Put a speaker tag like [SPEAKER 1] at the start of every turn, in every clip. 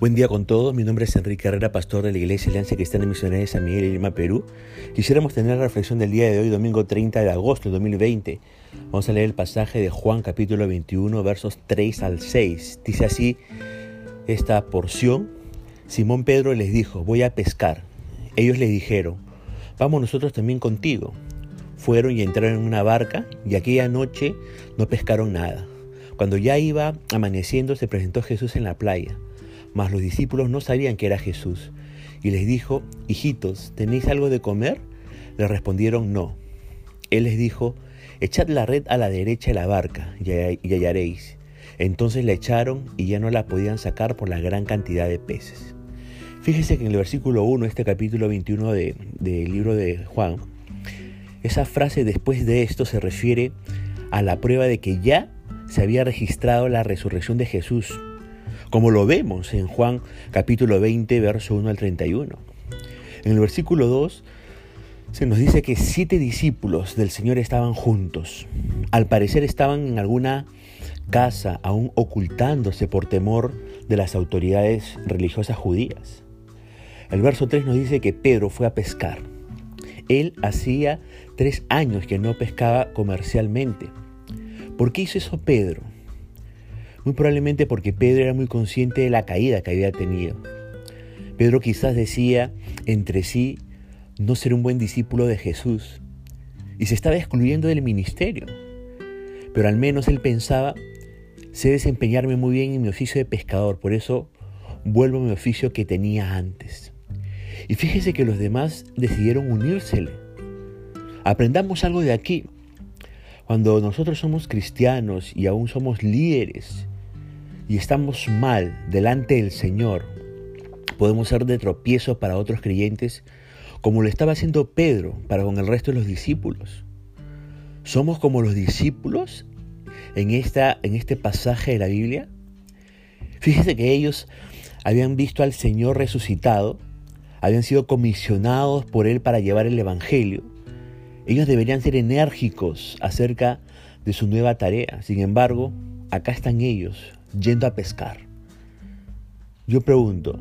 [SPEAKER 1] Buen día con todos, mi nombre es Enrique Herrera, pastor de la Iglesia Alianza Cristiana Misionera de San Miguel y Lima, Perú. Quisiéramos tener la reflexión del día de hoy, domingo 30 de agosto de 2020. Vamos a leer el pasaje de Juan capítulo 21, versos 3 al 6. Dice así esta porción. Simón Pedro les dijo, voy a pescar. Ellos le dijeron, vamos nosotros también contigo. Fueron y entraron en una barca y aquella noche no pescaron nada. Cuando ya iba amaneciendo se presentó Jesús en la playa mas los discípulos no sabían que era Jesús. Y les dijo, hijitos, ¿tenéis algo de comer? Le respondieron, no. Él les dijo, echad la red a la derecha de la barca y hallaréis. Entonces la echaron y ya no la podían sacar por la gran cantidad de peces. Fíjese que en el versículo 1, este capítulo 21 del libro de Juan, esa frase después de esto se refiere a la prueba de que ya se había registrado la resurrección de Jesús como lo vemos en Juan capítulo 20, verso 1 al 31. En el versículo 2 se nos dice que siete discípulos del Señor estaban juntos. Al parecer estaban en alguna casa aún ocultándose por temor de las autoridades religiosas judías. El verso 3 nos dice que Pedro fue a pescar. Él hacía tres años que no pescaba comercialmente. ¿Por qué hizo eso Pedro? Muy probablemente porque Pedro era muy consciente de la caída que había tenido. Pedro quizás decía entre sí no ser un buen discípulo de Jesús y se estaba excluyendo del ministerio. Pero al menos él pensaba, sé desempeñarme muy bien en mi oficio de pescador, por eso vuelvo a mi oficio que tenía antes. Y fíjese que los demás decidieron unírsele. Aprendamos algo de aquí. Cuando nosotros somos cristianos y aún somos líderes y estamos mal delante del Señor, podemos ser de tropiezo para otros creyentes como lo estaba haciendo Pedro para con el resto de los discípulos. ¿Somos como los discípulos en, esta, en este pasaje de la Biblia? Fíjese que ellos habían visto al Señor resucitado, habían sido comisionados por Él para llevar el Evangelio, ellos deberían ser enérgicos acerca de su nueva tarea. Sin embargo, acá están ellos yendo a pescar. Yo pregunto,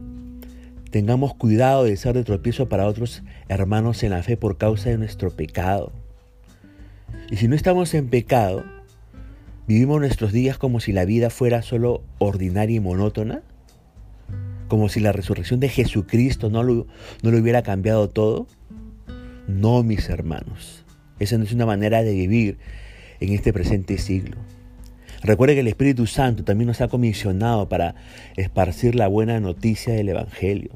[SPEAKER 1] tengamos cuidado de ser de tropiezo para otros hermanos en la fe por causa de nuestro pecado. Y si no estamos en pecado, vivimos nuestros días como si la vida fuera solo ordinaria y monótona, como si la resurrección de Jesucristo no lo, no lo hubiera cambiado todo. No, mis hermanos. Esa no es una manera de vivir en este presente siglo. Recuerde que el Espíritu Santo también nos ha comisionado para esparcir la buena noticia del Evangelio.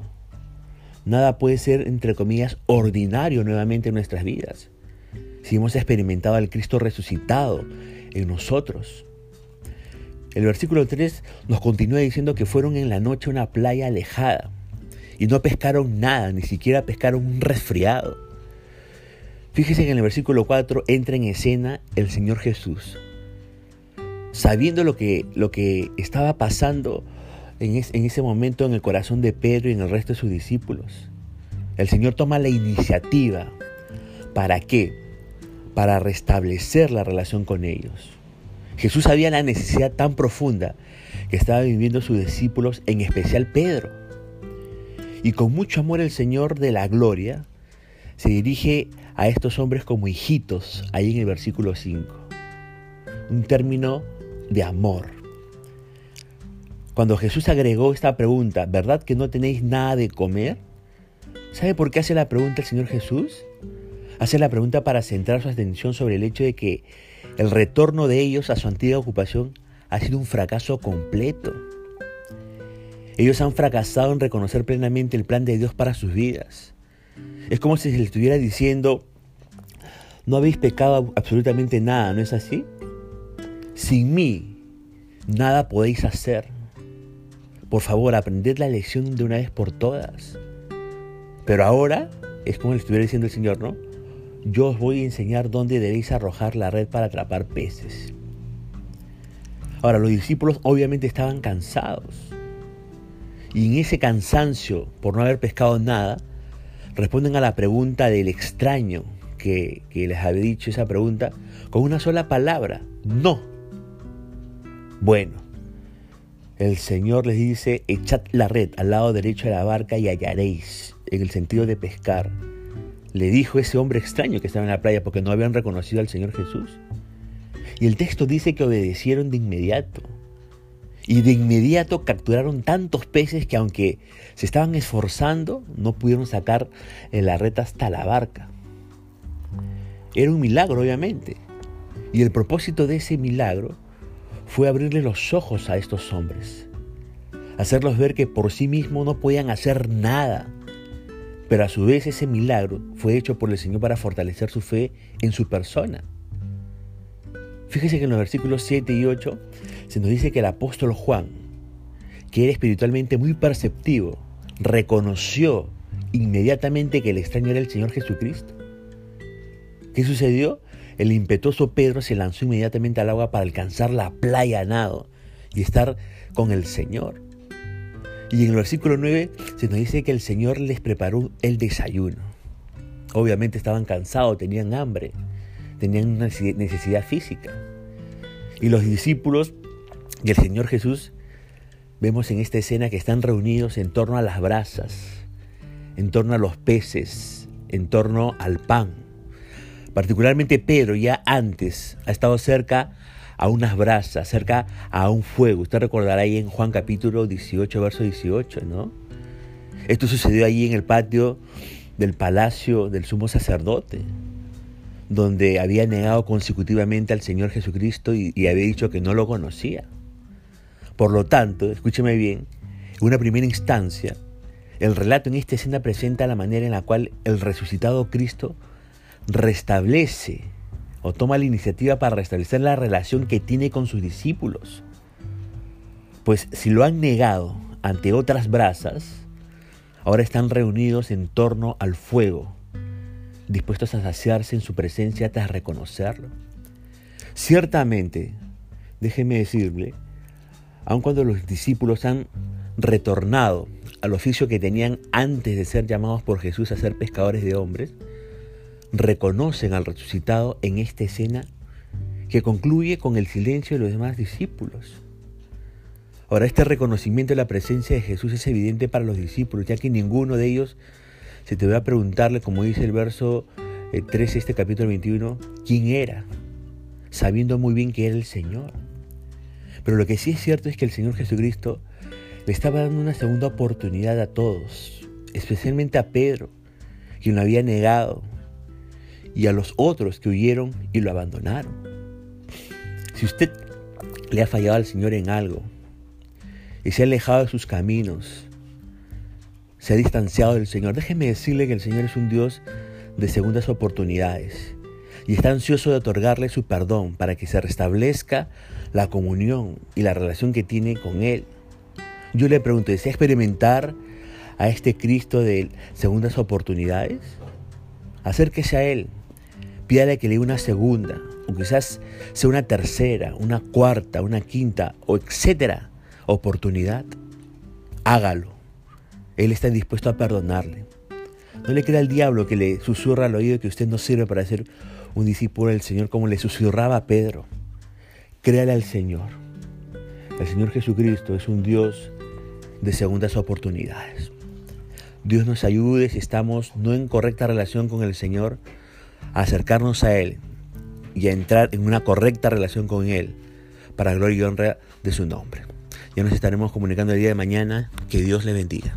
[SPEAKER 1] Nada puede ser, entre comillas, ordinario nuevamente en nuestras vidas. Si hemos experimentado al Cristo resucitado en nosotros. El versículo 3 nos continúa diciendo que fueron en la noche a una playa alejada y no pescaron nada, ni siquiera pescaron un resfriado. Fíjese que en el versículo 4 entra en escena el Señor Jesús. Sabiendo lo que, lo que estaba pasando en, en ese momento en el corazón de Pedro y en el resto de sus discípulos, el Señor toma la iniciativa. ¿Para qué? Para restablecer la relación con ellos. Jesús sabía la necesidad tan profunda que estaba viviendo sus discípulos, en especial Pedro. Y con mucho amor el Señor de la gloria se dirige a estos hombres como hijitos, ahí en el versículo 5. Un término de amor. Cuando Jesús agregó esta pregunta, ¿verdad que no tenéis nada de comer? ¿Sabe por qué hace la pregunta el Señor Jesús? Hace la pregunta para centrar su atención sobre el hecho de que el retorno de ellos a su antigua ocupación ha sido un fracaso completo. Ellos han fracasado en reconocer plenamente el plan de Dios para sus vidas. Es como si se le estuviera diciendo, no habéis pecado absolutamente nada, ¿no es así? Sin mí, nada podéis hacer. Por favor, aprended la lección de una vez por todas. Pero ahora, es como le estuviera diciendo el Señor, ¿no? Yo os voy a enseñar dónde debéis arrojar la red para atrapar peces. Ahora, los discípulos obviamente estaban cansados. Y en ese cansancio por no haber pescado nada, responden a la pregunta del extraño que, les había dicho esa pregunta con una sola palabra, no. Bueno, el Señor les dice, echad la red al lado derecho de la barca y hallaréis, en el sentido de pescar. Le dijo ese hombre extraño que estaba en la playa porque no habían reconocido al Señor Jesús. Y el texto dice que obedecieron de inmediato. Y de inmediato capturaron tantos peces que aunque se estaban esforzando, no pudieron sacar la red hasta la barca. Era un milagro, obviamente. Y el propósito de ese milagro fue abrirle los ojos a estos hombres, hacerlos ver que por sí mismos no podían hacer nada, pero a su vez ese milagro fue hecho por el Señor para fortalecer su fe en su persona. Fíjese que en los versículos 7 y 8 se nos dice que el apóstol Juan, que era espiritualmente muy perceptivo, reconoció inmediatamente que el extraño era el Señor Jesucristo. ¿Qué sucedió? El impetuoso Pedro se lanzó inmediatamente al agua para alcanzar la playa a nado y estar con el Señor. Y en el versículo 9 se nos dice que el Señor les preparó el desayuno. Obviamente estaban cansados, tenían hambre, tenían una necesidad física. Y los discípulos y el Señor Jesús vemos en esta escena que están reunidos en torno a las brasas, en torno a los peces, en torno al pan. Particularmente Pedro ya antes ha estado cerca a unas brasas, cerca a un fuego. Usted recordará ahí en Juan capítulo 18, verso 18, ¿no? Esto sucedió allí en el patio del palacio del sumo sacerdote, donde había negado consecutivamente al Señor Jesucristo y, y había dicho que no lo conocía. Por lo tanto, escúcheme bien, en una primera instancia, el relato en esta escena presenta la manera en la cual el resucitado Cristo restablece o toma la iniciativa para restablecer la relación que tiene con sus discípulos. Pues si lo han negado ante otras brasas, ahora están reunidos en torno al fuego, dispuestos a saciarse en su presencia tras reconocerlo. Ciertamente, déjeme decirle, aun cuando los discípulos han retornado al oficio que tenían antes de ser llamados por Jesús a ser pescadores de hombres, reconocen al resucitado en esta escena que concluye con el silencio de los demás discípulos. Ahora, este reconocimiento de la presencia de Jesús es evidente para los discípulos, ya que ninguno de ellos se te va a preguntarle, como dice el verso 13 eh, este capítulo 21, quién era, sabiendo muy bien que era el Señor. Pero lo que sí es cierto es que el Señor Jesucristo le estaba dando una segunda oportunidad a todos, especialmente a Pedro, quien lo había negado, y a los otros que huyeron y lo abandonaron. Si usted le ha fallado al Señor en algo y se ha alejado de sus caminos, se ha distanciado del Señor, déjeme decirle que el Señor es un Dios de segundas oportunidades y está ansioso de otorgarle su perdón para que se restablezca la comunión y la relación que tiene con Él. Yo le pregunto, ¿desea experimentar a este Cristo de segundas oportunidades? Acérquese a Él pídale que le dé una segunda, o quizás sea una tercera, una cuarta, una quinta, o etcétera, oportunidad. Hágalo. Él está dispuesto a perdonarle. No le crea al diablo que le susurra al oído que usted no sirve para ser un discípulo del Señor como le susurraba a Pedro. Créale al Señor. El Señor Jesucristo es un Dios de segundas oportunidades. Dios nos ayude si estamos no en correcta relación con el Señor, acercarnos a Él y a entrar en una correcta relación con Él para gloria y honra de su nombre. Ya nos estaremos comunicando el día de mañana. Que Dios le bendiga.